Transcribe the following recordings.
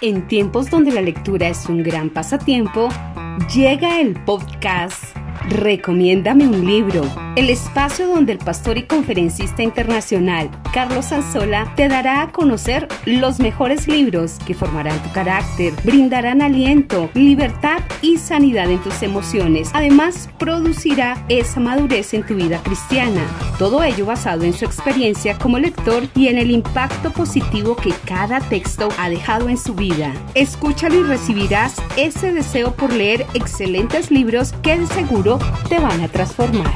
En tiempos donde la lectura es un gran pasatiempo, llega el podcast Recomiéndame un libro, el espacio donde el pastor y conferencista internacional Carlos Anzola te dará a conocer los mejores libros que formarán tu carácter, brindarán aliento, libertad y sanidad en tus emociones. Además, producirá esa madurez en tu vida cristiana. Todo ello basado en su experiencia como lector y en el impacto positivo que cada texto ha dejado en su vida. Escúchalo y recibirás ese deseo por leer excelentes libros que de seguro te van a transformar.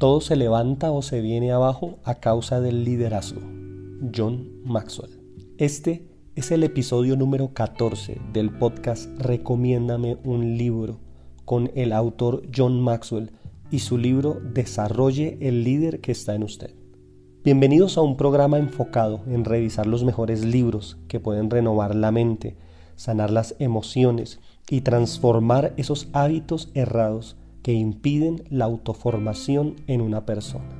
Todo se levanta o se viene abajo a causa del liderazgo. John Maxwell. Este es el episodio número 14 del podcast Recomiéndame un libro con el autor John Maxwell y su libro Desarrolle el líder que está en usted. Bienvenidos a un programa enfocado en revisar los mejores libros que pueden renovar la mente, sanar las emociones y transformar esos hábitos errados que impiden la autoformación en una persona.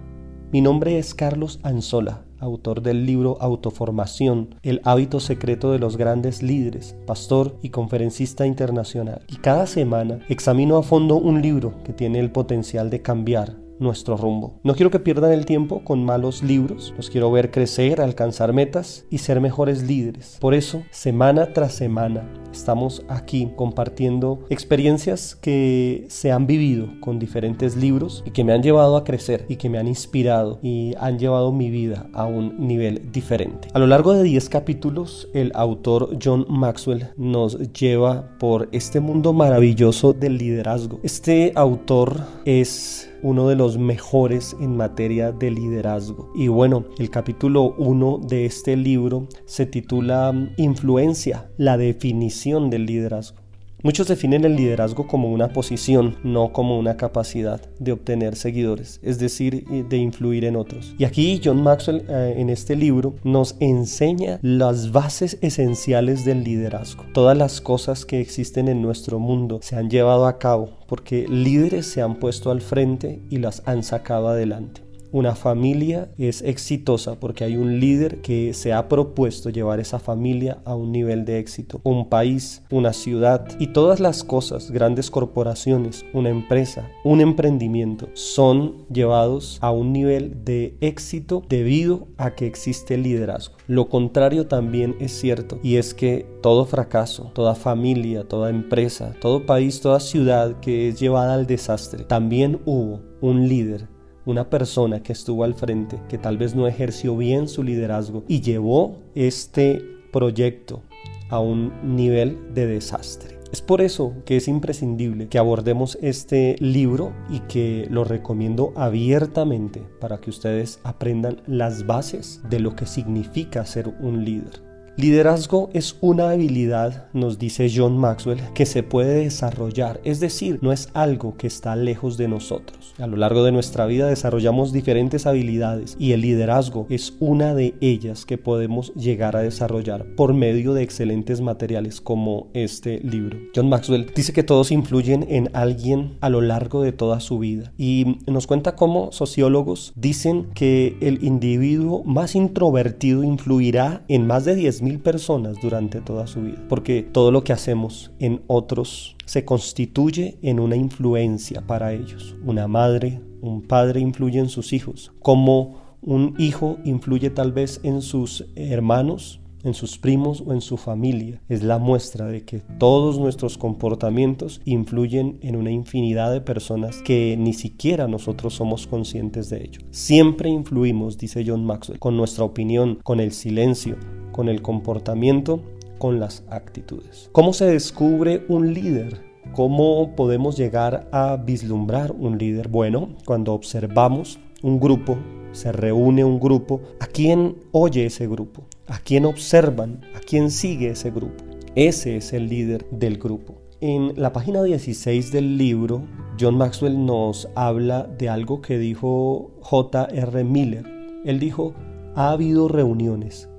Mi nombre es Carlos Anzola autor del libro Autoformación, el hábito secreto de los grandes líderes, pastor y conferencista internacional. Y cada semana examino a fondo un libro que tiene el potencial de cambiar nuestro rumbo. No quiero que pierdan el tiempo con malos libros, los quiero ver crecer, alcanzar metas y ser mejores líderes. Por eso, semana tras semana, estamos aquí compartiendo experiencias que se han vivido con diferentes libros y que me han llevado a crecer y que me han inspirado y han llevado mi vida a un nivel diferente. A lo largo de 10 capítulos, el autor John Maxwell nos lleva por este mundo maravilloso del liderazgo. Este autor es uno de los mejores en materia de liderazgo. Y bueno, el capítulo 1 de este libro se titula Influencia, la definición del liderazgo. Muchos definen el liderazgo como una posición, no como una capacidad de obtener seguidores, es decir, de influir en otros. Y aquí John Maxwell eh, en este libro nos enseña las bases esenciales del liderazgo. Todas las cosas que existen en nuestro mundo se han llevado a cabo porque líderes se han puesto al frente y las han sacado adelante. Una familia es exitosa porque hay un líder que se ha propuesto llevar esa familia a un nivel de éxito. Un país, una ciudad y todas las cosas, grandes corporaciones, una empresa, un emprendimiento, son llevados a un nivel de éxito debido a que existe liderazgo. Lo contrario también es cierto y es que todo fracaso, toda familia, toda empresa, todo país, toda ciudad que es llevada al desastre, también hubo un líder una persona que estuvo al frente, que tal vez no ejerció bien su liderazgo y llevó este proyecto a un nivel de desastre. Es por eso que es imprescindible que abordemos este libro y que lo recomiendo abiertamente para que ustedes aprendan las bases de lo que significa ser un líder. Liderazgo es una habilidad, nos dice John Maxwell, que se puede desarrollar, es decir, no es algo que está lejos de nosotros. A lo largo de nuestra vida desarrollamos diferentes habilidades y el liderazgo es una de ellas que podemos llegar a desarrollar por medio de excelentes materiales como este libro. John Maxwell dice que todos influyen en alguien a lo largo de toda su vida y nos cuenta cómo sociólogos dicen que el individuo más introvertido influirá en más de 10.000 personas durante toda su vida, porque todo lo que hacemos en otros se constituye en una influencia para ellos. Una madre, un padre influye en sus hijos, como un hijo influye tal vez en sus hermanos, en sus primos o en su familia. Es la muestra de que todos nuestros comportamientos influyen en una infinidad de personas que ni siquiera nosotros somos conscientes de ello. Siempre influimos, dice John Maxwell, con nuestra opinión, con el silencio, con el comportamiento, con las actitudes. ¿Cómo se descubre un líder? ¿Cómo podemos llegar a vislumbrar un líder? Bueno, cuando observamos un grupo, se reúne un grupo, ¿a quién oye ese grupo? ¿A quién observan? ¿A quién sigue ese grupo? Ese es el líder del grupo. En la página 16 del libro, John Maxwell nos habla de algo que dijo J.R. Miller. Él dijo, ha habido reuniones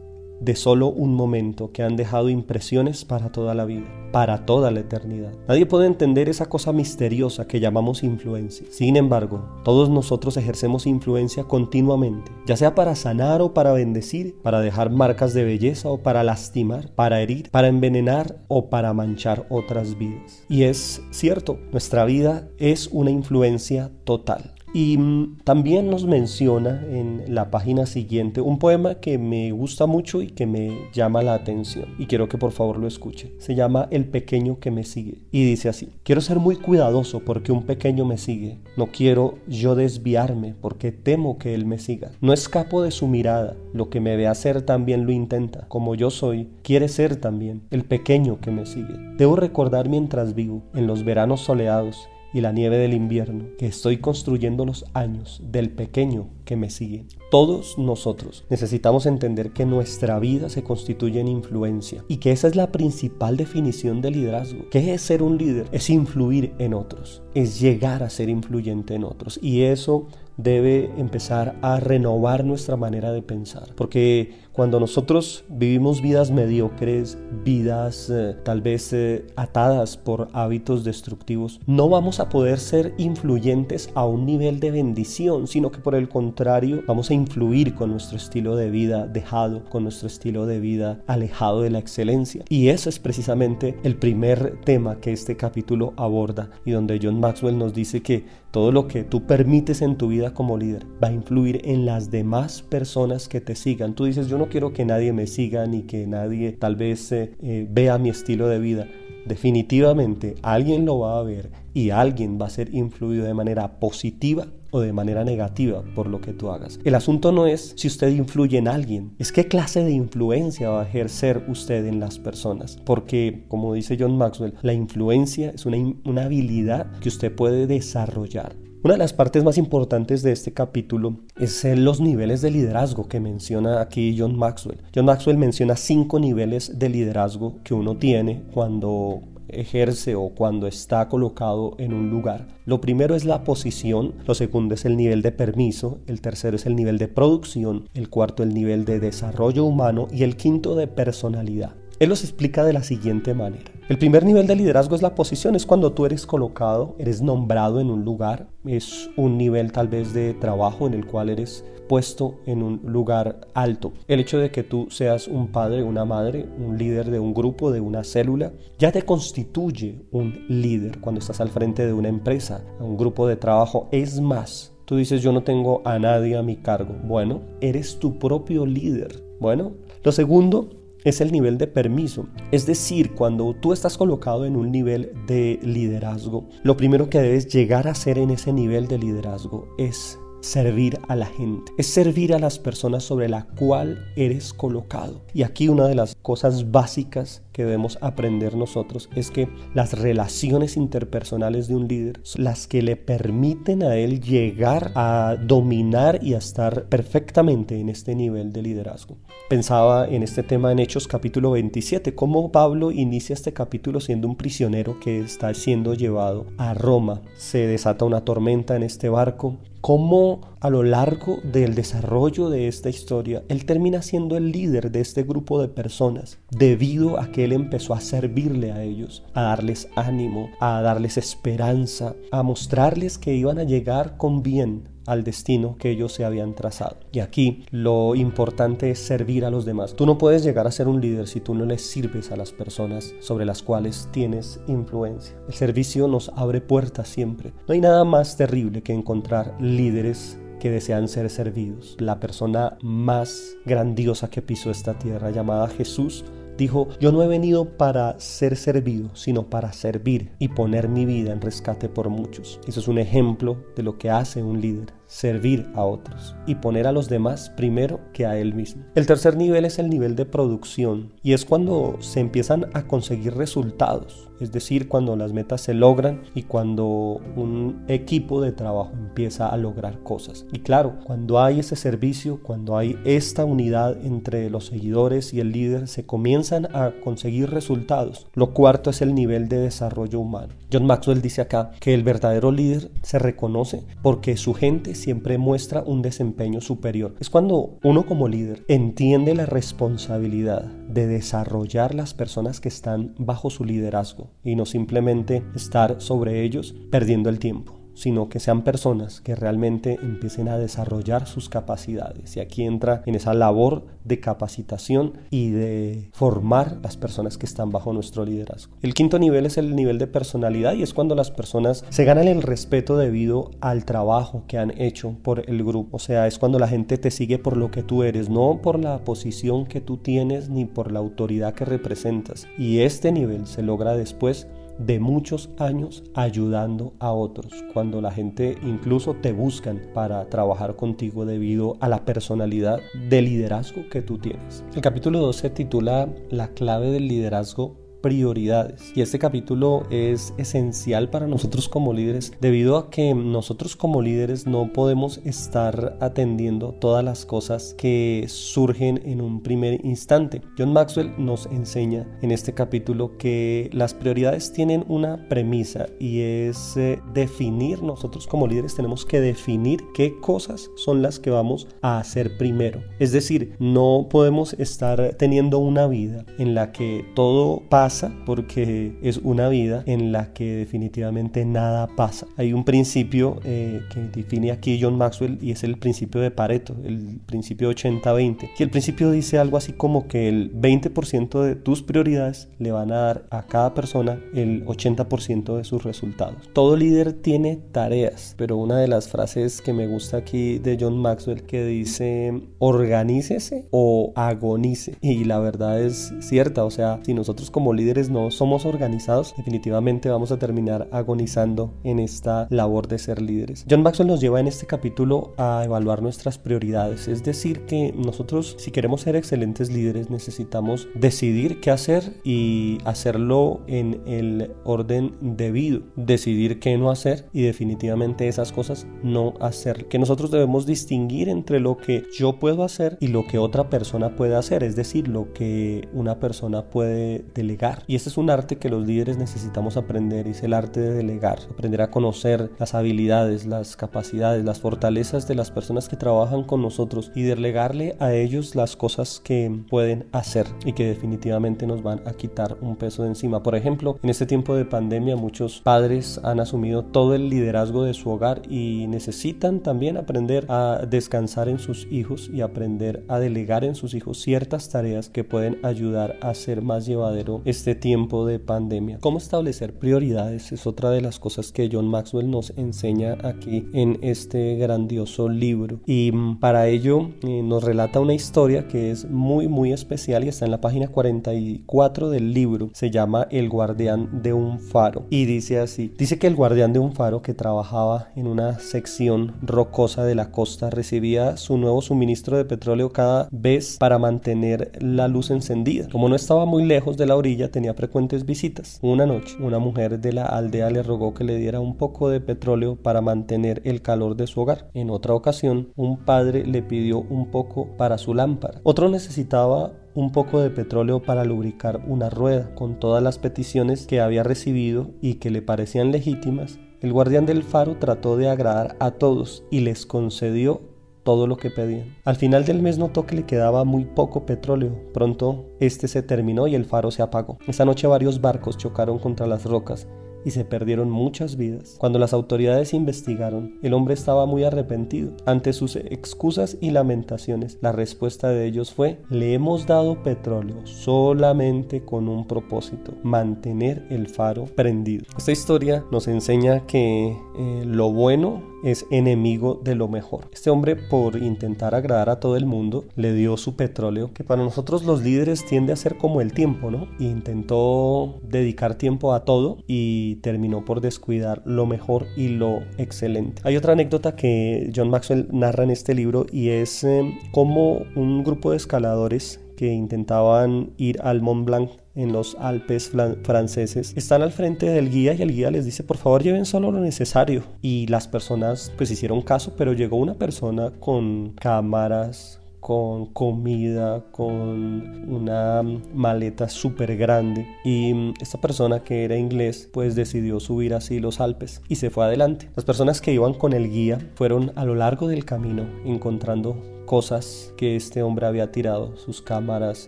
de solo un momento que han dejado impresiones para toda la vida, para toda la eternidad. Nadie puede entender esa cosa misteriosa que llamamos influencia. Sin embargo, todos nosotros ejercemos influencia continuamente, ya sea para sanar o para bendecir, para dejar marcas de belleza o para lastimar, para herir, para envenenar o para manchar otras vidas. Y es cierto, nuestra vida es una influencia total. Y mm, también nos menciona en la página siguiente un poema que me gusta mucho y que me llama la atención. Y quiero que por favor lo escuche. Se llama El pequeño que me sigue. Y dice así, quiero ser muy cuidadoso porque un pequeño me sigue. No quiero yo desviarme porque temo que él me siga. No escapo de su mirada. Lo que me ve hacer también lo intenta. Como yo soy, quiere ser también el pequeño que me sigue. Debo recordar mientras vivo, en los veranos soleados, y la nieve del invierno, que estoy construyendo los años del pequeño que me sigue. Todos nosotros necesitamos entender que nuestra vida se constituye en influencia y que esa es la principal definición de liderazgo. ¿Qué es ser un líder? Es influir en otros, es llegar a ser influyente en otros y eso debe empezar a renovar nuestra manera de pensar. Porque cuando nosotros vivimos vidas mediocres, vidas eh, tal vez eh, atadas por hábitos destructivos, no vamos a poder ser influyentes a un nivel de bendición, sino que por el contrario vamos a influir con nuestro estilo de vida dejado, con nuestro estilo de vida alejado de la excelencia. Y eso es precisamente el primer tema que este capítulo aborda y donde John Maxwell nos dice que todo lo que tú permites en tu vida como líder va a influir en las demás personas que te sigan. Tú dices, yo no quiero que nadie me siga ni que nadie tal vez eh, eh, vea mi estilo de vida. Definitivamente alguien lo va a ver y alguien va a ser influido de manera positiva o de manera negativa por lo que tú hagas. El asunto no es si usted influye en alguien, es qué clase de influencia va a ejercer usted en las personas. Porque, como dice John Maxwell, la influencia es una, una habilidad que usted puede desarrollar. Una de las partes más importantes de este capítulo es los niveles de liderazgo que menciona aquí John Maxwell. John Maxwell menciona cinco niveles de liderazgo que uno tiene cuando ejerce o cuando está colocado en un lugar. Lo primero es la posición, lo segundo es el nivel de permiso, el tercero es el nivel de producción, el cuarto el nivel de desarrollo humano y el quinto de personalidad. Él los explica de la siguiente manera. El primer nivel de liderazgo es la posición, es cuando tú eres colocado, eres nombrado en un lugar, es un nivel tal vez de trabajo en el cual eres puesto en un lugar alto. El hecho de que tú seas un padre, una madre, un líder de un grupo, de una célula, ya te constituye un líder cuando estás al frente de una empresa, un grupo de trabajo. Es más, tú dices yo no tengo a nadie a mi cargo. Bueno, eres tu propio líder. Bueno, lo segundo es el nivel de permiso. Es decir, cuando tú estás colocado en un nivel de liderazgo, lo primero que debes llegar a hacer en ese nivel de liderazgo es servir a la gente, es servir a las personas sobre la cual eres colocado. Y aquí una de las cosas básicas que debemos aprender nosotros es que las relaciones interpersonales de un líder son las que le permiten a él llegar a dominar y a estar perfectamente en este nivel de liderazgo. Pensaba en este tema en Hechos capítulo 27, cómo Pablo inicia este capítulo siendo un prisionero que está siendo llevado a Roma. Se desata una tormenta en este barco, cómo a lo largo del desarrollo de esta historia, él termina siendo el líder de este grupo de personas debido a que él empezó a servirle a ellos, a darles ánimo, a darles esperanza, a mostrarles que iban a llegar con bien al destino que ellos se habían trazado. Y aquí lo importante es servir a los demás. Tú no puedes llegar a ser un líder si tú no les sirves a las personas sobre las cuales tienes influencia. El servicio nos abre puertas siempre. No hay nada más terrible que encontrar líderes que desean ser servidos. La persona más grandiosa que pisó esta tierra llamada Jesús dijo, yo no he venido para ser servido, sino para servir y poner mi vida en rescate por muchos. Eso es un ejemplo de lo que hace un líder servir a otros y poner a los demás primero que a él mismo. El tercer nivel es el nivel de producción y es cuando se empiezan a conseguir resultados, es decir, cuando las metas se logran y cuando un equipo de trabajo empieza a lograr cosas. Y claro, cuando hay ese servicio, cuando hay esta unidad entre los seguidores y el líder, se comienzan a conseguir resultados. Lo cuarto es el nivel de desarrollo humano. John Maxwell dice acá que el verdadero líder se reconoce porque su gente siempre muestra un desempeño superior. Es cuando uno como líder entiende la responsabilidad de desarrollar las personas que están bajo su liderazgo y no simplemente estar sobre ellos perdiendo el tiempo sino que sean personas que realmente empiecen a desarrollar sus capacidades. Y aquí entra en esa labor de capacitación y de formar las personas que están bajo nuestro liderazgo. El quinto nivel es el nivel de personalidad y es cuando las personas se ganan el respeto debido al trabajo que han hecho por el grupo. O sea, es cuando la gente te sigue por lo que tú eres, no por la posición que tú tienes ni por la autoridad que representas. Y este nivel se logra después de muchos años ayudando a otros, cuando la gente incluso te buscan para trabajar contigo debido a la personalidad de liderazgo que tú tienes. El capítulo 2 se titula La clave del liderazgo prioridades. Y este capítulo es esencial para nosotros como líderes debido a que nosotros como líderes no podemos estar atendiendo todas las cosas que surgen en un primer instante. John Maxwell nos enseña en este capítulo que las prioridades tienen una premisa y es eh, definir, nosotros como líderes tenemos que definir qué cosas son las que vamos a hacer primero. Es decir, no podemos estar teniendo una vida en la que todo pasa porque es una vida en la que definitivamente nada pasa. Hay un principio eh, que define aquí John Maxwell y es el principio de Pareto, el principio 80-20. Y el principio dice algo así como que el 20% de tus prioridades le van a dar a cada persona el 80% de sus resultados. Todo líder tiene tareas, pero una de las frases que me gusta aquí de John Maxwell que dice organícese o agonice. Y la verdad es cierta, o sea, si nosotros como líderes no somos organizados, definitivamente vamos a terminar agonizando en esta labor de ser líderes. John Maxwell nos lleva en este capítulo a evaluar nuestras prioridades, es decir, que nosotros si queremos ser excelentes líderes necesitamos decidir qué hacer y hacerlo en el orden debido, decidir qué no hacer y definitivamente esas cosas no hacer. Que nosotros debemos distinguir entre lo que yo puedo hacer y lo que otra persona puede hacer, es decir, lo que una persona puede delegar y este es un arte que los líderes necesitamos aprender, es el arte de delegar, aprender a conocer las habilidades, las capacidades, las fortalezas de las personas que trabajan con nosotros y delegarle a ellos las cosas que pueden hacer y que definitivamente nos van a quitar un peso de encima. Por ejemplo, en este tiempo de pandemia muchos padres han asumido todo el liderazgo de su hogar y necesitan también aprender a descansar en sus hijos y aprender a delegar en sus hijos ciertas tareas que pueden ayudar a ser más llevadero este este tiempo de pandemia. Cómo establecer prioridades es otra de las cosas que John Maxwell nos enseña aquí en este grandioso libro. Y mm, para ello eh, nos relata una historia que es muy muy especial y está en la página 44 del libro. Se llama El guardián de un faro. Y dice así, dice que el guardián de un faro que trabajaba en una sección rocosa de la costa recibía su nuevo suministro de petróleo cada vez para mantener la luz encendida. Como no estaba muy lejos de la orilla, tenía frecuentes visitas. Una noche, una mujer de la aldea le rogó que le diera un poco de petróleo para mantener el calor de su hogar. En otra ocasión, un padre le pidió un poco para su lámpara. Otro necesitaba un poco de petróleo para lubricar una rueda. Con todas las peticiones que había recibido y que le parecían legítimas, el guardián del faro trató de agradar a todos y les concedió todo lo que pedían. Al final del mes notó que le quedaba muy poco petróleo. Pronto este se terminó y el faro se apagó. Esa noche varios barcos chocaron contra las rocas y se perdieron muchas vidas. Cuando las autoridades investigaron, el hombre estaba muy arrepentido. Ante sus excusas y lamentaciones, la respuesta de ellos fue, le hemos dado petróleo solamente con un propósito, mantener el faro prendido. Esta historia nos enseña que eh, lo bueno es enemigo de lo mejor. Este hombre, por intentar agradar a todo el mundo, le dio su petróleo, que para nosotros los líderes tiende a ser como el tiempo, ¿no? intentó dedicar tiempo a todo y terminó por descuidar lo mejor y lo excelente. Hay otra anécdota que John Maxwell narra en este libro y es eh, como un grupo de escaladores que intentaban ir al Mont Blanc en los Alpes franceses están al frente del guía y el guía les dice por favor lleven solo lo necesario y las personas pues hicieron caso pero llegó una persona con cámaras con comida, con una maleta súper grande. Y esta persona que era inglés, pues decidió subir así los Alpes y se fue adelante. Las personas que iban con el guía fueron a lo largo del camino encontrando cosas que este hombre había tirado, sus cámaras,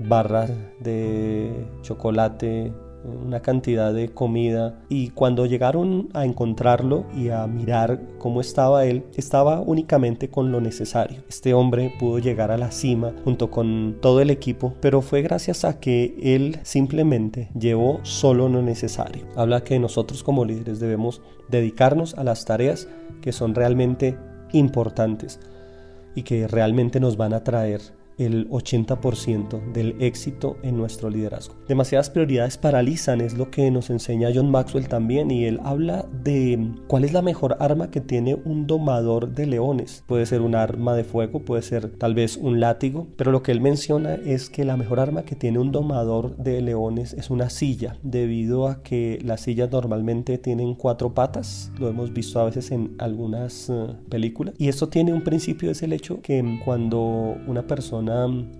barras de chocolate, una cantidad de comida y cuando llegaron a encontrarlo y a mirar cómo estaba él, estaba únicamente con lo necesario. Este hombre pudo llegar a la cima junto con todo el equipo, pero fue gracias a que él simplemente llevó solo lo necesario. Habla que nosotros como líderes debemos dedicarnos a las tareas que son realmente importantes y que realmente nos van a traer el 80% del éxito en nuestro liderazgo. Demasiadas prioridades paralizan, es lo que nos enseña John Maxwell también, y él habla de cuál es la mejor arma que tiene un domador de leones. Puede ser un arma de fuego, puede ser tal vez un látigo, pero lo que él menciona es que la mejor arma que tiene un domador de leones es una silla, debido a que las sillas normalmente tienen cuatro patas, lo hemos visto a veces en algunas eh, películas, y esto tiene un principio, es el hecho que cuando una persona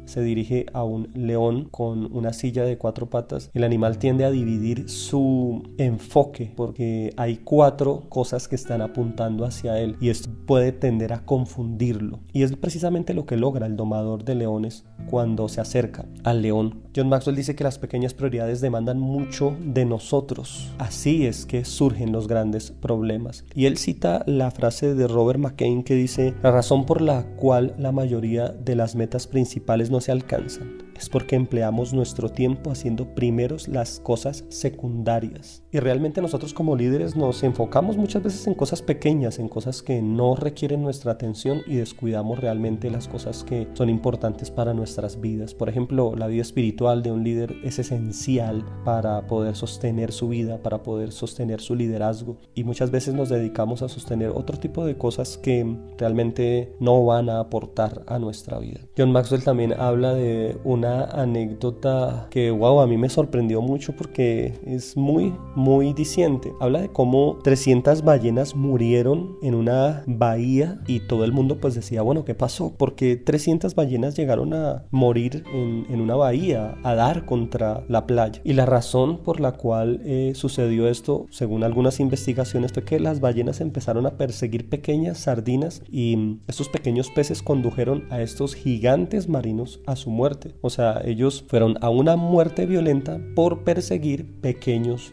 se dirige a un león con una silla de cuatro patas, el animal tiende a dividir su enfoque porque hay cuatro cosas que están apuntando hacia él y esto puede tender a confundirlo. Y es precisamente lo que logra el domador de leones cuando se acerca al león. John Maxwell dice que las pequeñas prioridades demandan mucho de nosotros. Así es que surgen los grandes problemas. Y él cita la frase de Robert McCain que dice, la razón por la cual la mayoría de las metas principales no se alcanzan es porque empleamos nuestro tiempo haciendo primeros las cosas secundarias. Y realmente nosotros como líderes nos enfocamos muchas veces en cosas pequeñas, en cosas que no requieren nuestra atención y descuidamos realmente las cosas que son importantes para nuestras vidas. Por ejemplo, la vida espiritual de un líder es esencial para poder sostener su vida, para poder sostener su liderazgo. Y muchas veces nos dedicamos a sostener otro tipo de cosas que realmente no van a aportar a nuestra vida. John Maxwell también habla de una anécdota que, wow, a mí me sorprendió mucho porque es muy, muy diciente. Habla de cómo 300 ballenas murieron en una bahía y todo el mundo pues decía, bueno, ¿qué pasó? Porque 300 ballenas llegaron a morir en, en una bahía, a dar contra la playa. Y la razón por la cual eh, sucedió esto, según algunas investigaciones, fue que las ballenas empezaron a perseguir pequeñas sardinas y estos pequeños peces condujeron a estos gigantes marinos a su muerte. O sea, sea, ellos fueron a una muerte violenta por perseguir pequeños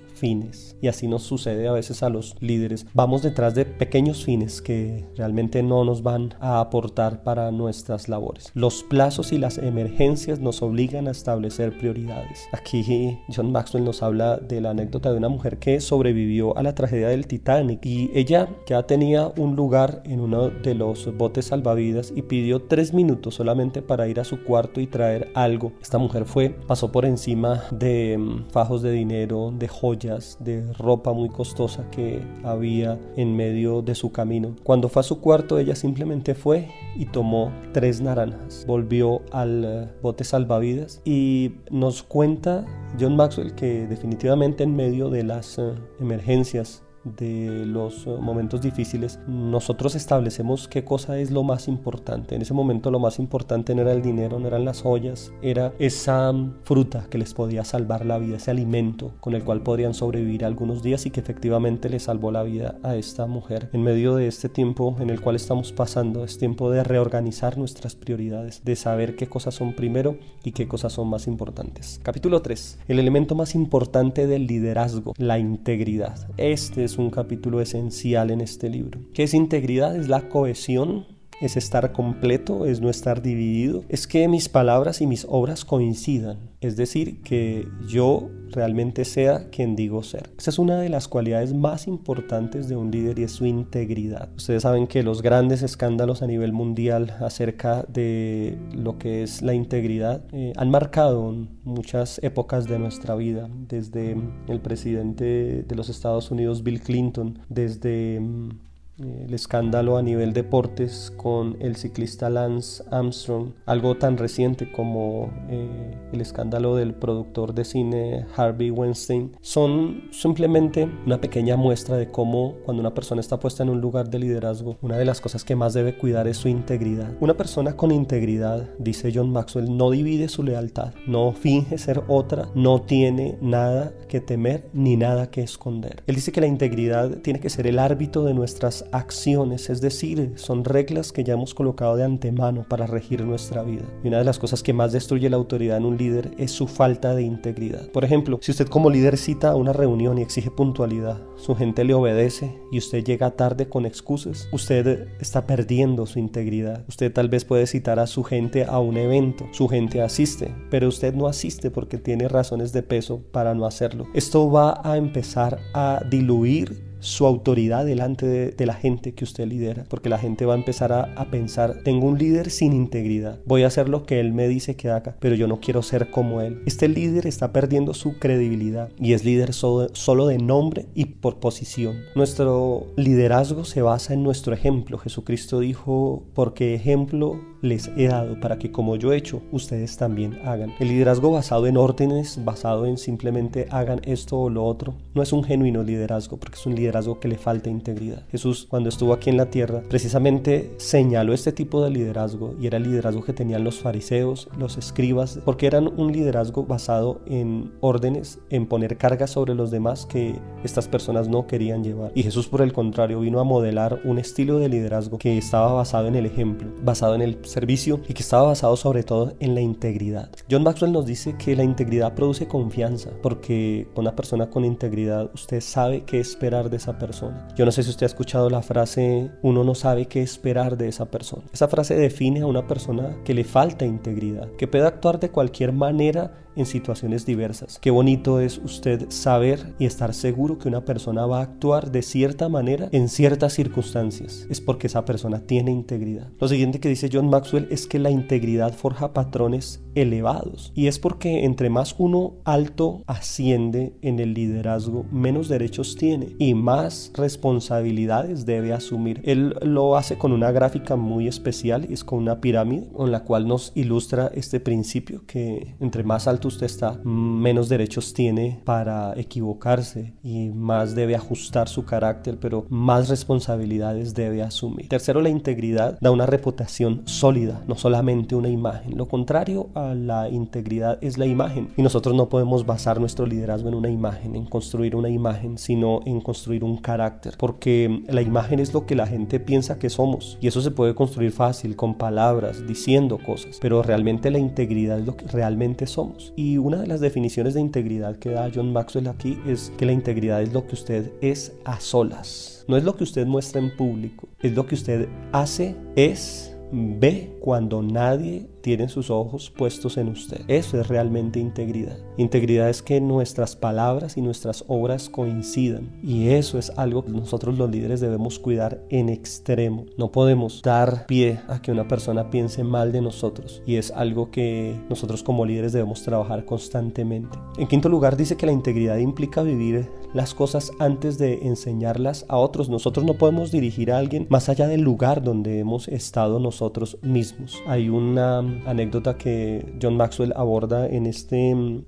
Y así nos sucede a veces a los líderes. Vamos detrás de pequeños fines que realmente no nos van a aportar para nuestras labores. Los plazos y las emergencias nos obligan a establecer prioridades. Aquí John Maxwell nos habla de la anécdota de una mujer que sobrevivió a la tragedia del Titanic y ella ya tenía un lugar en uno de los botes salvavidas y pidió tres minutos solamente para ir a su cuarto y traer algo. Esta mujer fue, pasó por encima de mm, fajos de dinero, de joyas, de ropa muy costosa que había en medio de su camino. Cuando fue a su cuarto, ella simplemente fue y tomó tres naranjas. Volvió al eh, bote salvavidas y nos cuenta John Maxwell que definitivamente en medio de las eh, emergencias de los eh, momentos difíciles, nosotros establecemos qué cosa es lo más importante. En ese momento lo más importante no era el dinero, no eran las joyas, era esa mm, fruta que les podía salvar la vida, ese alimento con el cual podrían sobrevivir algunos días y que efectivamente le salvó la vida a esta mujer. En medio de este tiempo en el cual estamos pasando, es tiempo de reorganizar nuestras prioridades, de saber qué cosas son primero y qué cosas son más importantes. Capítulo 3. El elemento más importante del liderazgo, la integridad. Este es un capítulo esencial en este libro. ¿Qué es integridad? Es la cohesión es estar completo, es no estar dividido, es que mis palabras y mis obras coincidan, es decir, que yo realmente sea quien digo ser. Esa es una de las cualidades más importantes de un líder y es su integridad. Ustedes saben que los grandes escándalos a nivel mundial acerca de lo que es la integridad eh, han marcado muchas épocas de nuestra vida, desde el presidente de los Estados Unidos, Bill Clinton, desde mm, el escándalo a nivel deportes con el ciclista Lance Armstrong, algo tan reciente como eh, el escándalo del productor de cine Harvey Weinstein, son simplemente una pequeña muestra de cómo cuando una persona está puesta en un lugar de liderazgo, una de las cosas que más debe cuidar es su integridad. Una persona con integridad, dice John Maxwell, no divide su lealtad, no finge ser otra, no tiene nada que temer ni nada que esconder. Él dice que la integridad tiene que ser el árbitro de nuestras acciones, es decir, son reglas que ya hemos colocado de antemano para regir nuestra vida. Y una de las cosas que más destruye la autoridad en un líder es su falta de integridad. Por ejemplo, si usted como líder cita a una reunión y exige puntualidad, su gente le obedece y usted llega tarde con excusas, usted está perdiendo su integridad. Usted tal vez puede citar a su gente a un evento, su gente asiste, pero usted no asiste porque tiene razones de peso para no hacerlo. Esto va a empezar a diluir su autoridad delante de, la gente que usted lidera, porque la gente va a empezar a, pensar, tengo un líder sin integridad, voy a hacer lo que él me dice que haga, pero yo no quiero ser como él. Este líder está perdiendo su credibilidad y es líder solo de nombre y por posición. Nuestro liderazgo se basa en nuestro ejemplo. Jesucristo dijo, porque ejemplo les he dado para que como yo he hecho, ustedes también hagan. El liderazgo basado en órdenes, basado en simplemente hagan esto o lo otro, no es un genuino liderazgo, porque es un liderazgo que le falta integridad. Jesús, cuando estuvo aquí en la tierra, precisamente señaló este tipo de liderazgo y era el liderazgo que tenían los fariseos, los escribas, porque eran un liderazgo basado en órdenes, en poner cargas sobre los demás que estas personas no querían llevar. Y Jesús, por el contrario, vino a modelar un estilo de liderazgo que estaba basado en el ejemplo, basado en el servicio y que estaba basado sobre todo en la integridad. John Maxwell nos dice que la integridad produce confianza, porque una persona con integridad usted sabe qué esperar de esa persona. Yo no sé si usted ha escuchado la frase uno no sabe qué esperar de esa persona. Esa frase define a una persona que le falta integridad, que puede actuar de cualquier manera en situaciones diversas. Qué bonito es usted saber y estar seguro que una persona va a actuar de cierta manera en ciertas circunstancias. Es porque esa persona tiene integridad. Lo siguiente que dice John Maxwell es que la integridad forja patrones elevados. Y es porque entre más uno alto asciende en el liderazgo, menos derechos tiene y más responsabilidades debe asumir. Él lo hace con una gráfica muy especial, es con una pirámide con la cual nos ilustra este principio que entre más alto usted está, menos derechos tiene para equivocarse y más debe ajustar su carácter, pero más responsabilidades debe asumir. Tercero, la integridad da una reputación sólida, no solamente una imagen. Lo contrario a la integridad es la imagen y nosotros no podemos basar nuestro liderazgo en una imagen, en construir una imagen, sino en construir un carácter, porque la imagen es lo que la gente piensa que somos y eso se puede construir fácil con palabras, diciendo cosas, pero realmente la integridad es lo que realmente somos. Y una de las definiciones de integridad que da John Maxwell aquí es que la integridad es lo que usted es a solas. No es lo que usted muestra en público, es lo que usted hace, es, ve cuando nadie tienen sus ojos puestos en usted. Eso es realmente integridad. Integridad es que nuestras palabras y nuestras obras coincidan. Y eso es algo que nosotros los líderes debemos cuidar en extremo. No podemos dar pie a que una persona piense mal de nosotros. Y es algo que nosotros como líderes debemos trabajar constantemente. En quinto lugar dice que la integridad implica vivir las cosas antes de enseñarlas a otros. Nosotros no podemos dirigir a alguien más allá del lugar donde hemos estado nosotros mismos. Hay una anécdota que John Maxwell aborda en este mm,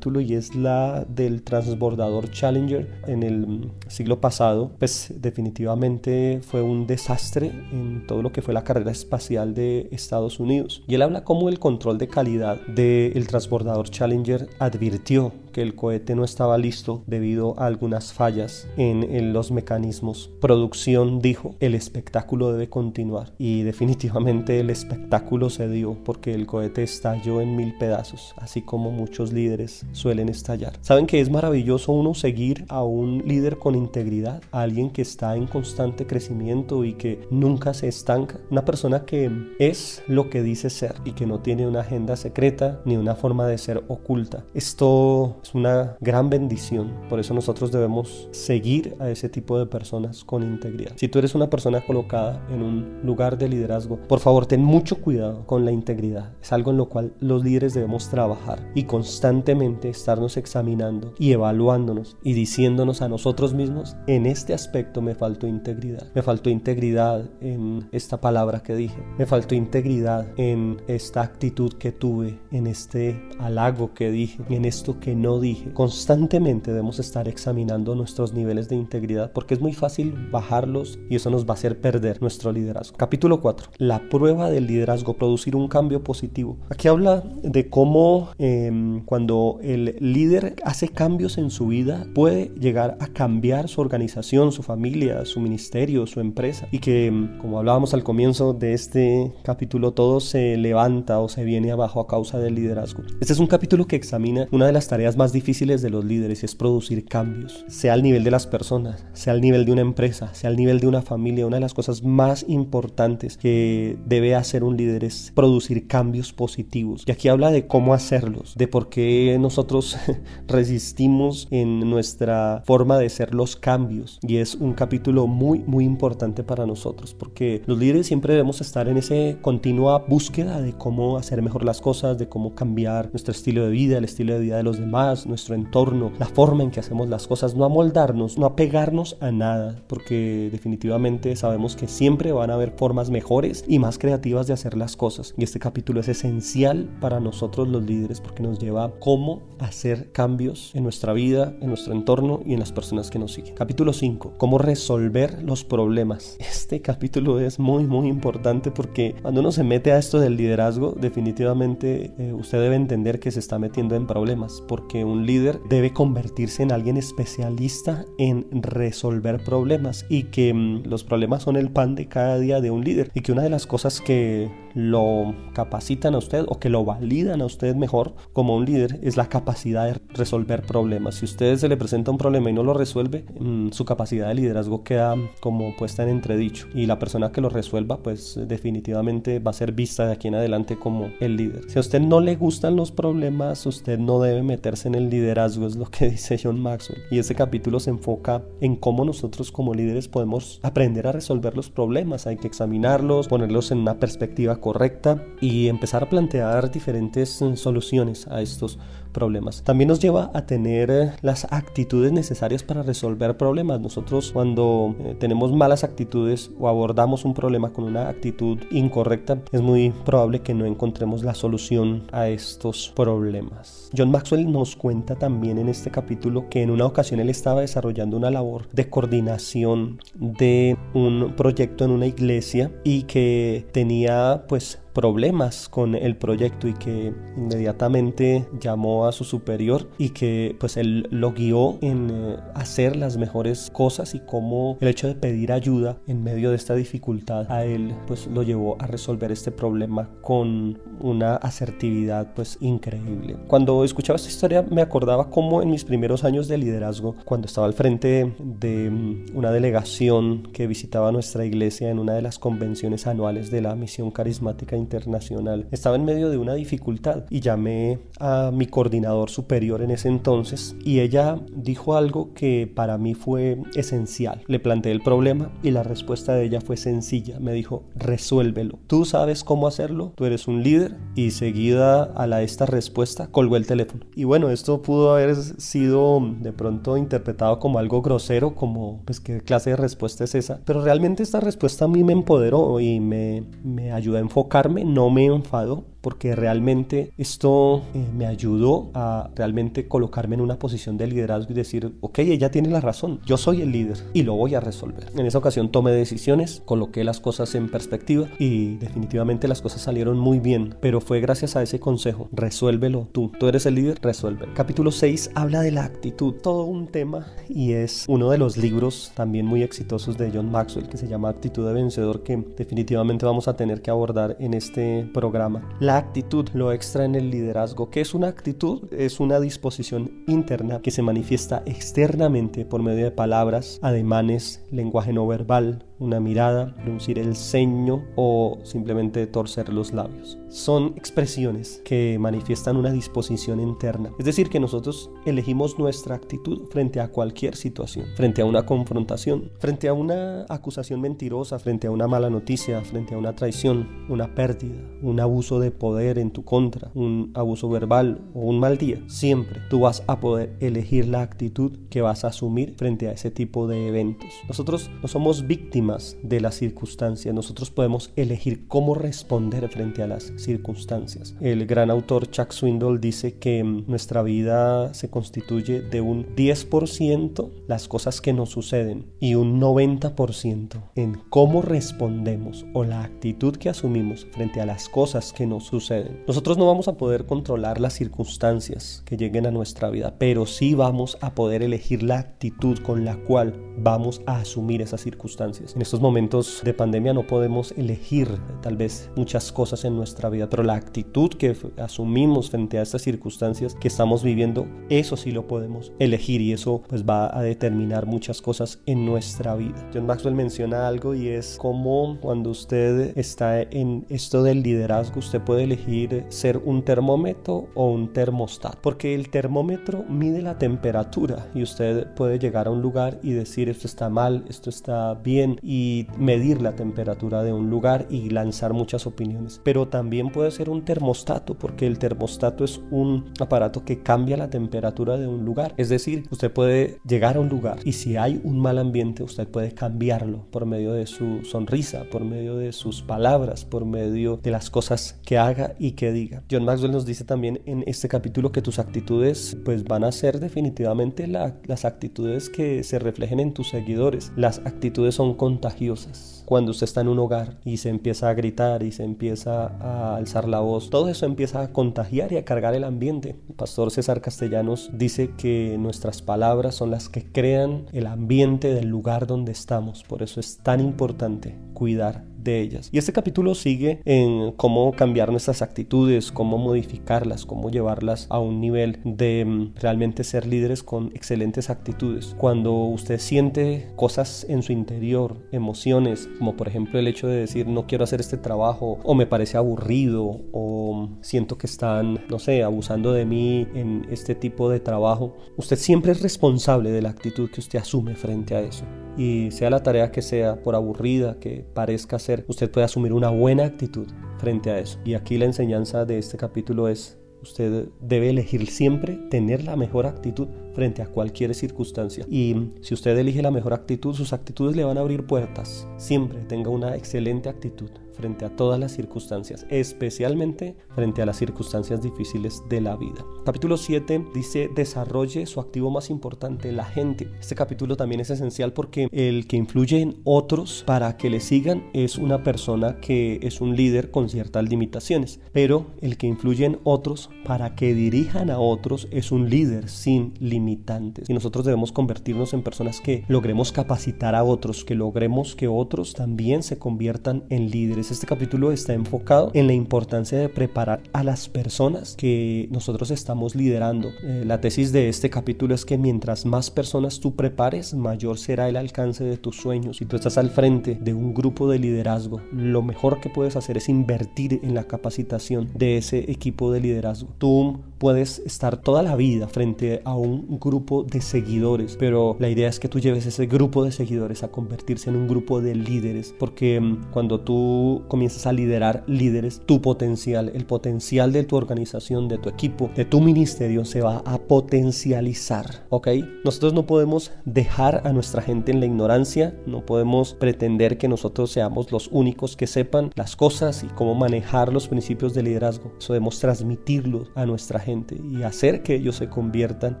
y es la del transbordador Challenger en el siglo pasado. Pues definitivamente fue un desastre en todo lo que fue la carrera espacial de Estados Unidos. Y él habla cómo el control de calidad del transbordador Challenger advirtió que el cohete no estaba listo debido a algunas fallas en, los mecanismos. Producción dijo, el espectáculo debe continuar y definitivamente el espectáculo se dio porque el cohete estalló en mil pedazos, así como muchos líderes suelen estallar. ¿Saben que es maravilloso uno seguir a un líder con integridad, a alguien que está en constante crecimiento y que nunca se estanca? Una persona que es lo que dice ser y que no tiene una agenda secreta ni una forma de ser oculta. Esto es una gran bendición. Por eso nosotros debemos seguir a ese tipo de personas con integridad. Si tú eres una persona colocada en un lugar de liderazgo, por favor ten mucho cuidado con la integridad. Es algo en lo cual los líderes debemos trabajar y constantemente estarnos examinando y evaluándonos y diciéndonos a nosotros mismos, en este aspecto me faltó integridad. Me faltó integridad en esta palabra que dije. Me faltó integridad en esta actitud que tuve, en este halago que dije, en esto que no dije. Constantemente debemos estar examinando nuestros niveles de integridad porque es muy fácil bajarlos y eso nos va a hacer perder nuestro liderazgo. Capítulo 4. La prueba del liderazgo, producir un cambio positivo. Aquí habla de cómo em, cuando el líder hace cambios en su vida puede llegar a cambiar su organización, su familia, su ministerio, su empresa y que em, como hablábamos al comienzo de este capítulo todo se levanta o se viene abajo a causa del liderazgo. Este es un capítulo que examina una de las tareas más difíciles de los líderes es producir cambios, sea al nivel de las personas, sea al nivel de una empresa, sea al nivel de una familia. Una de las cosas más importantes que debe hacer un líder es producir cambios positivos. Y aquí habla de cómo hacerlos, de por qué nosotros resistimos en nuestra forma de ser los cambios. Y es un capítulo muy, muy importante para nosotros, porque los líderes siempre debemos estar en esa continua búsqueda de cómo hacer mejor las cosas, de cómo cambiar nuestro estilo de vida, el estilo de vida de los demás, nuestro entorno, la forma en que hacemos las cosas, no amoldarnos, no apegarnos a nada, porque definitivamente sabemos que siempre van a haber formas mejores y más creativas de hacer las cosas. Y este capítulo es esencial para nosotros los líderes porque nos lleva a cómo hacer cambios en nuestra vida, en nuestro entorno y en las personas que nos siguen. Capítulo 5. Cómo resolver los problemas. Este capítulo es muy, muy importante porque cuando uno se mete a esto del liderazgo, definitivamente eh, usted debe entender que se está metiendo en problemas porque un líder debe convertirse en alguien especialista en resolver problemas y que mm, los problemas son el pan de cada día de un líder y que una de las cosas que lo capacitan a usted o que lo validan a usted mejor como un líder es la capacidad de resolver problemas. Si usted se le presenta un problema y no lo resuelve, mm, su capacidad de liderazgo queda como puesta en entredicho y la persona que lo resuelva pues definitivamente va a ser vista de aquí en adelante como el líder. Si a usted no le gustan los problemas, usted no debe meterse en el liderazgo, es lo que dice John Maxwell. Y ese capítulo se enfoca en cómo nosotros como líderes podemos aprender a resolver los problemas. Hay que examinarlos, ponerlos en una perspectiva correcta y empezar a plantear diferentes mm, soluciones a estos problemas. También nos lleva a tener eh, las actitudes necesarias para resolver problemas. Nosotros cuando eh, tenemos malas actitudes o abordamos un problema con una actitud incorrecta, es muy probable que no encontremos la solución a estos problemas. John Maxwell nos cuenta también en este capítulo que en una ocasión él estaba desarrollando una labor de coordinación de un proyecto en una iglesia y que tenía pues problemas con el proyecto y que inmediatamente llamó a su superior y que pues él lo guió en eh, hacer las mejores cosas y cómo el hecho de pedir ayuda en medio de esta dificultad a él pues lo llevó a resolver este problema con una asertividad pues increíble. Cuando escuchaba esta historia me acordaba cómo en mis primeros años de liderazgo cuando estaba al frente de mm, una delegación que visitaba nuestra iglesia en una de las convenciones anuales de la misión carismática internacional. Estaba en medio de una dificultad y llamé a mi coordinador superior en ese entonces y ella dijo algo que para mí fue esencial. Le planteé el problema y la respuesta de ella fue sencilla. Me dijo, resuélvelo. Tú sabes cómo hacerlo, tú eres un líder y seguida a la esta respuesta colgó el teléfono. Y bueno, esto pudo haber sido de pronto interpretado como algo grosero, como pues qué clase de respuesta es esa. Pero realmente esta respuesta a mí me empoderó y me, me ayudó a enfocarme no me enfado porque realmente esto eh, me ayudó a realmente colocarme en una posición de liderazgo y decir, ok, ella tiene la razón, yo soy el líder y lo voy a resolver. En esa ocasión tomé decisiones, coloqué las cosas en perspectiva y definitivamente las cosas salieron muy bien, pero fue gracias a ese consejo, resuélvelo tú, tú eres el líder, resuélvelo. Capítulo 6 habla de la actitud, todo un tema y es uno de los libros también muy exitosos de John Maxwell que se llama Actitud de Vencedor que definitivamente vamos a tener que abordar en este programa. Actitud lo extra en el liderazgo. ¿Qué es una actitud? Es una disposición interna que se manifiesta externamente por medio de palabras, ademanes, lenguaje no verbal, una mirada, fruncir el ceño o simplemente torcer los labios. Son expresiones que manifiestan una disposición interna. Es decir, que nosotros elegimos nuestra actitud frente a cualquier situación, frente a una confrontación, frente a una acusación mentirosa, frente a una mala noticia, frente a una traición, una pérdida, un abuso de poder en tu contra, un abuso verbal o un mal día. Siempre tú vas a poder elegir la actitud que vas a asumir frente a ese tipo de eventos. Nosotros no somos víctimas de las circunstancias, nosotros podemos elegir cómo responder frente a las circunstancias. El gran autor Chuck Swindoll dice que mm, nuestra vida se constituye de un 10% las cosas que nos suceden y un 90% en cómo respondemos o la actitud que asumimos frente a las cosas que nos suceden. Nosotros no vamos a poder controlar las circunstancias que lleguen a nuestra vida, pero sí vamos a poder elegir la actitud con la cual vamos a asumir esas circunstancias. En estos momentos de pandemia no podemos elegir tal vez muchas cosas en nuestra vida, pero la actitud que asumimos frente a estas circunstancias que estamos viviendo, eso sí lo podemos elegir y eso pues va a determinar muchas cosas en nuestra vida. John Maxwell menciona algo y es como cuando usted está en esto del liderazgo, usted puede elegir ser un termómetro o un termostato, porque el termómetro mide la temperatura y usted puede llegar a un lugar y decir esto está mal, esto está bien y medir la temperatura de un lugar y lanzar muchas opiniones. Pero también puede ser un termostato porque el termostato es un aparato que cambia la temperatura de un lugar. Es decir, usted puede llegar a un lugar y si hay un mal ambiente usted puede cambiarlo por medio de su sonrisa, por medio de sus palabras, por medio de las cosas que haga y que diga. John Maxwell nos dice también en este capítulo que tus actitudes pues van a ser definitivamente las actitudes que se reflejen en tus seguidores. Las actitudes son contagiosas. Cuando usted está en un hogar y se empieza a gritar y se empieza a alzar la voz, todo eso empieza a contagiar y a cargar el ambiente. Pastor César Castellanos dice que nuestras palabras son las que crean el ambiente del lugar donde estamos. Por eso es tan importante cuidar de ellas. Y este capítulo sigue en cómo cambiar nuestras actitudes, cómo modificarlas, cómo llevarlas a un nivel de mm, realmente ser líderes con excelentes actitudes. Cuando usted siente cosas en su interior, emociones, como por ejemplo el hecho de decir no quiero hacer este trabajo o me parece aburrido o siento que están, no sé, abusando de mí en este tipo de trabajo, usted siempre es responsable de la actitud que usted asume frente a eso y sea la tarea que sea, por aburrida que parezca ser, usted puede asumir una buena actitud frente a eso. Y aquí la enseñanza de este capítulo es, usted debe elegir siempre tener la mejor actitud frente a cualquier circunstancia. Y si usted elige la mejor actitud, sus actitudes le van a abrir puertas. Siempre tenga una excelente actitud frente a todas las circunstancias, especialmente frente a las circunstancias difíciles de la vida. Capítulo 7 dice, desarrolle su activo más importante, la gente. Este capítulo también es esencial porque el que influye en otros para que le sigan es una persona que es un líder con ciertas limitaciones, pero el que influye en otros para que dirijan a otros es un líder sin limitantes. Y nosotros debemos convertirnos en personas que logremos capacitar a otros, que logremos que otros también se conviertan en líderes este capítulo está enfocado en la importancia de preparar a las personas que nosotros estamos liderando. Eh, la tesis de este capítulo es que mientras más personas tú prepares, mayor será el alcance de tus sueños. Si tú estás al frente de un grupo de liderazgo, lo mejor que puedes hacer es invertir en la capacitación de ese equipo de liderazgo. Tú puedes estar toda la vida frente a un grupo de seguidores, pero la idea es que tú lleves ese grupo de seguidores a convertirse en un grupo de líderes, porque mm, cuando tú comienzas a liderar líderes, tu potencial, el potencial de tu organización, de tu equipo, de tu ministerio se va a potencializar, ¿ok? Nosotros no podemos dejar a nuestra gente en la ignorancia, no podemos pretender que nosotros seamos los únicos que sepan las cosas y cómo manejar los principios de liderazgo. Eso debemos transmitirlo a nuestra gente y hacer que ellos se conviertan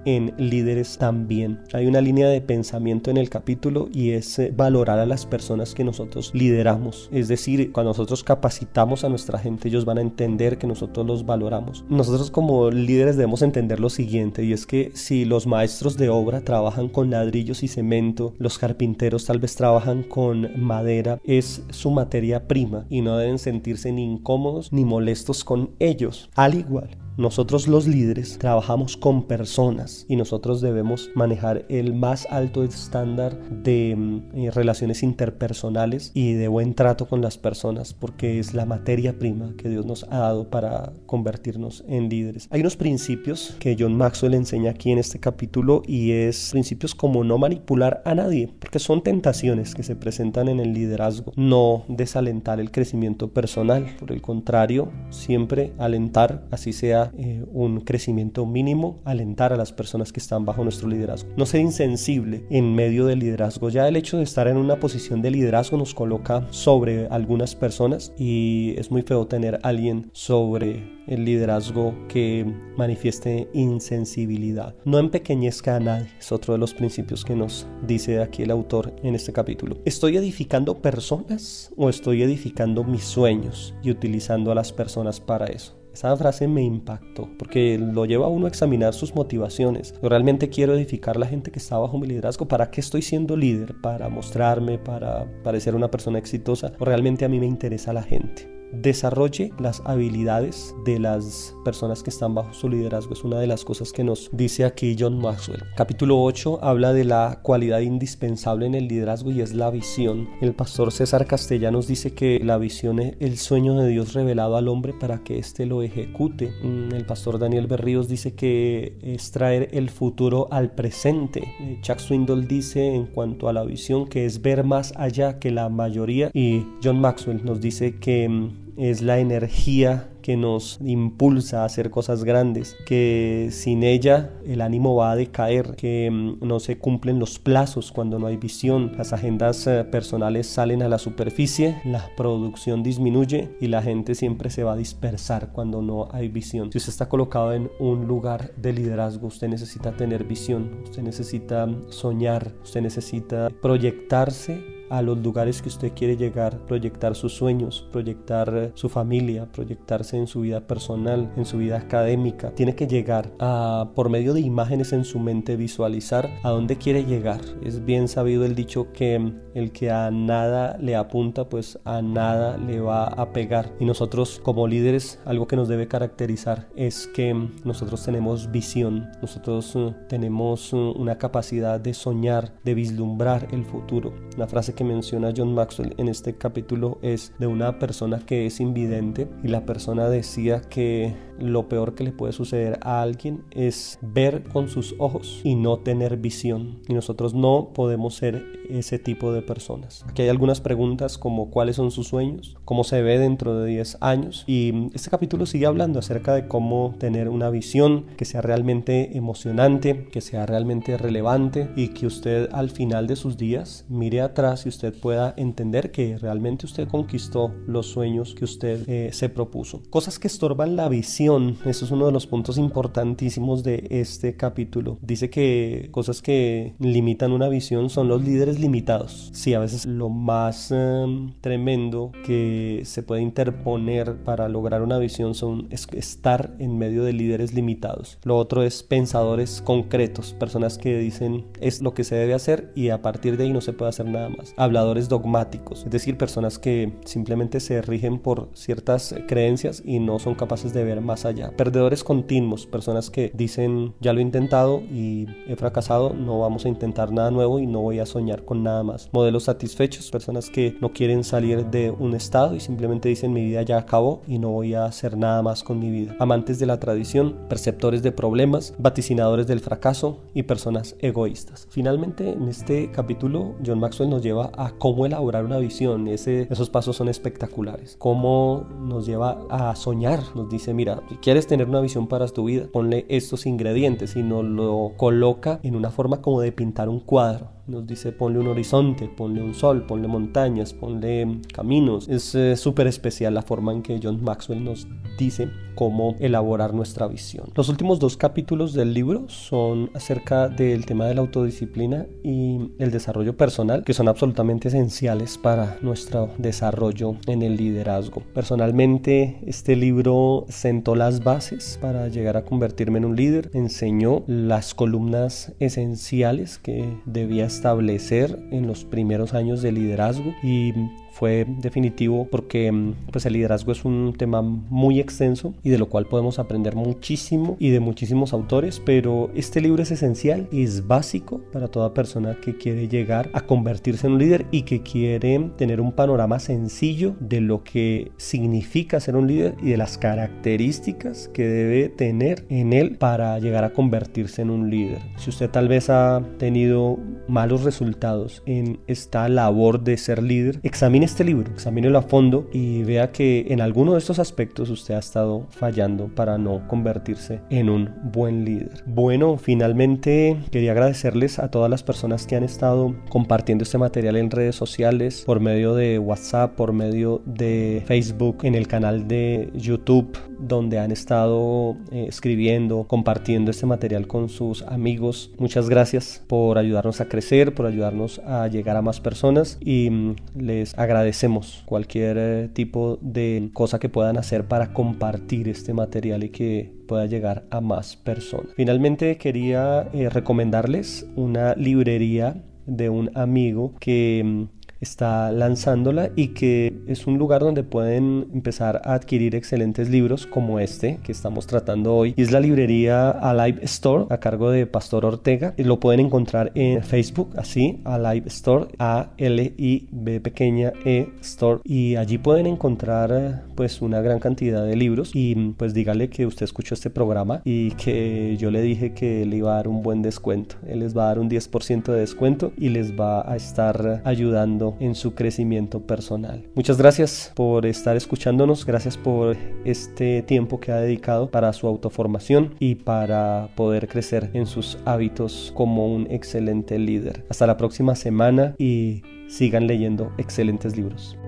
en líderes también. Hay una línea de pensamiento en el capítulo y es eh, valorar a las personas que nosotros lideramos. Es decir, cuando nosotros capacitamos a nuestra gente, ellos van a entender que nosotros los valoramos. Nosotros como líderes debemos entender lo siguiente, y es que si los maestros de obra trabajan con ladrillos y cemento, los carpinteros tal vez trabajan con madera, es su materia prima y no deben sentirse ni incómodos ni molestos con ellos. Al igual, nosotros los líderes trabajamos con personas y nosotros debemos manejar el más alto estándar de mm, eh, relaciones interpersonales y de buen trato con las personas porque es la materia prima que Dios nos ha dado para convertirnos en líderes. Hay unos principios que John Maxwell enseña aquí en este capítulo y es principios como no manipular a nadie porque son tentaciones que se presentan en el liderazgo, no desalentar el crecimiento personal, por el contrario, siempre alentar, así sea eh, un crecimiento mínimo, alentar a las personas que están bajo nuestro liderazgo. No ser insensible en medio del liderazgo. Ya el hecho de estar en una posición de liderazgo nos coloca sobre algunas personas y es muy feo tener a alguien sobre el liderazgo que manifieste insensibilidad. No empequeñezca a nadie, es otro de los principios que nos dice aquí el autor en este capítulo. ¿Estoy edificando personas o estoy edificando mis sueños y utilizando a las personas para eso? Esa frase me impactó porque lo lleva a uno a examinar sus motivaciones. Yo realmente quiero edificar la gente que está bajo mi liderazgo. ¿Para qué estoy siendo líder? ¿Para mostrarme? ¿Para parecer una persona exitosa? ¿O realmente a mí me interesa la gente? Desarrolle las habilidades de las personas que están bajo su liderazgo. Es una de las cosas que nos dice aquí John Maxwell. Capítulo 8 habla de la cualidad indispensable en el liderazgo y es la visión. El pastor César Castellanos dice que la visión es el sueño de Dios revelado al hombre para que éste lo ejecute. Mm, el pastor Daniel Berríos dice que es traer el futuro al presente. Eh, Chuck Swindoll dice en cuanto a la visión que es ver más allá que la mayoría y John Maxwell nos dice que mm, es la energía que nos impulsa a hacer cosas grandes, que sin ella el ánimo va a decaer, que mm, no se cumplen los plazos cuando no hay visión, las agendas eh, personales salen a la superficie, la producción disminuye y la gente siempre se va a dispersar cuando no hay visión. Si usted está colocado en un lugar de liderazgo, usted necesita tener visión, usted necesita soñar, usted necesita proyectarse a los lugares que usted quiere llegar, proyectar sus sueños, proyectar eh, su familia, proyectarse en su vida personal, en su vida académica. Tiene que llegar a, por medio de imágenes en su mente, visualizar a dónde quiere llegar. Es bien sabido el dicho que el que a nada le apunta, pues a nada le va a pegar. Y nosotros como líderes, algo que nos debe caracterizar es que nosotros tenemos visión, nosotros eh, tenemos una capacidad de soñar, de vislumbrar el futuro. Una frase que menciona John Maxwell en este capítulo es de una persona que es invidente y la persona decía que lo peor que le puede suceder a alguien es ver con sus ojos y no tener visión. Y nosotros no podemos ser ese tipo de personas. Aquí hay algunas preguntas como cuáles son sus sueños, cómo se ve dentro de 10 años. Y este capítulo sigue hablando acerca de cómo tener una visión que sea realmente emocionante, que sea realmente relevante y que usted al final de sus días mire atrás y usted pueda entender que realmente usted conquistó los sueños que usted eh, se propuso. Cosas que estorban la visión eso es uno de los puntos importantísimos de este capítulo. Dice que cosas que limitan una visión son los líderes limitados. Sí, a veces lo más em, tremendo que se puede interponer para lograr una visión son es estar en medio de líderes limitados. Lo otro es pensadores concretos, personas que dicen es lo que se debe hacer y a partir de ahí no se puede hacer nada más. Habladores dogmáticos, es decir, personas que simplemente se rigen por ciertas creencias y no son capaces de ver más allá. Perdedores continuos, personas que dicen ya lo he intentado y he fracasado, no vamos a intentar nada nuevo y no voy a soñar nada más. Modelos satisfechos, personas que no quieren salir de un estado y simplemente dicen mi vida ya acabó y no voy a hacer nada más con mi vida. Amantes de la tradición, perceptores de problemas, vaticinadores del fracaso y personas egoístas. Finalmente, en este capítulo, John Maxwell nos lleva a cómo elaborar una visión. Ese, esos pasos son espectaculares. Cómo nos lleva a soñar. Nos dice, mira, si quieres tener una visión para tu vida, ponle estos ingredientes y nos lo coloca en una forma como de pintar un cuadro nos dice ponle un horizonte, ponle un sol, ponle montañas, ponle caminos. Es eh, súper especial la forma en que John Maxwell nos dice cómo elaborar nuestra visión. Los últimos dos capítulos del libro son acerca del tema de la autodisciplina y el desarrollo personal, que son absolutamente esenciales para nuestro desarrollo en el liderazgo. Personalmente, este libro sentó las bases para llegar a convertirme en un líder, enseñó las columnas esenciales que debía establecer en los primeros años de liderazgo y fue definitivo porque mm, pues el liderazgo es un tema muy extenso y de lo cual podemos aprender muchísimo y de muchísimos autores, pero este libro es esencial y es básico para toda persona que quiere llegar a convertirse en un líder y que quiere tener un panorama sencillo de lo que significa ser un líder y de las características que debe tener en él para llegar a convertirse en un líder. Si usted tal vez ha tenido malos resultados en esta labor de ser líder, examine este libro, examínelo a fondo y vea que en alguno de estos aspectos usted ha estado fallando para no convertirse en un buen líder. Bueno, finalmente quería agradecerles a todas las personas que han estado compartiendo este material en redes sociales, por medio de WhatsApp, por medio de Facebook, en el canal de YouTube, donde han estado eh, escribiendo, compartiendo este material con sus amigos. Muchas gracias por ayudarnos a crecer, por ayudarnos a llegar a más personas y mm, les agradecemos cualquier eh, tipo de cosa que puedan hacer para compartir este material y que pueda llegar a más personas. Finalmente quería eh, recomendarles una librería de un amigo que mm, está lanzándola y que es un lugar donde pueden empezar a adquirir excelentes libros como este que estamos tratando hoy. Y es la librería Alive Store a cargo de Pastor Ortega. Y lo pueden encontrar en Facebook así, Alive Store, A-L-I-B pequeña E Store. Y allí pueden encontrar pues una gran cantidad de libros y pues dígale que usted escuchó este programa y que yo le dije que le iba a dar un buen descuento. Él les va a dar un 10% de descuento y les va a estar ayudando en su crecimiento personal. Muchas gracias por estar escuchándonos, gracias por este tiempo que ha dedicado para su autoformación y para poder crecer en sus hábitos como un excelente líder. Hasta la próxima semana y sigan leyendo excelentes libros.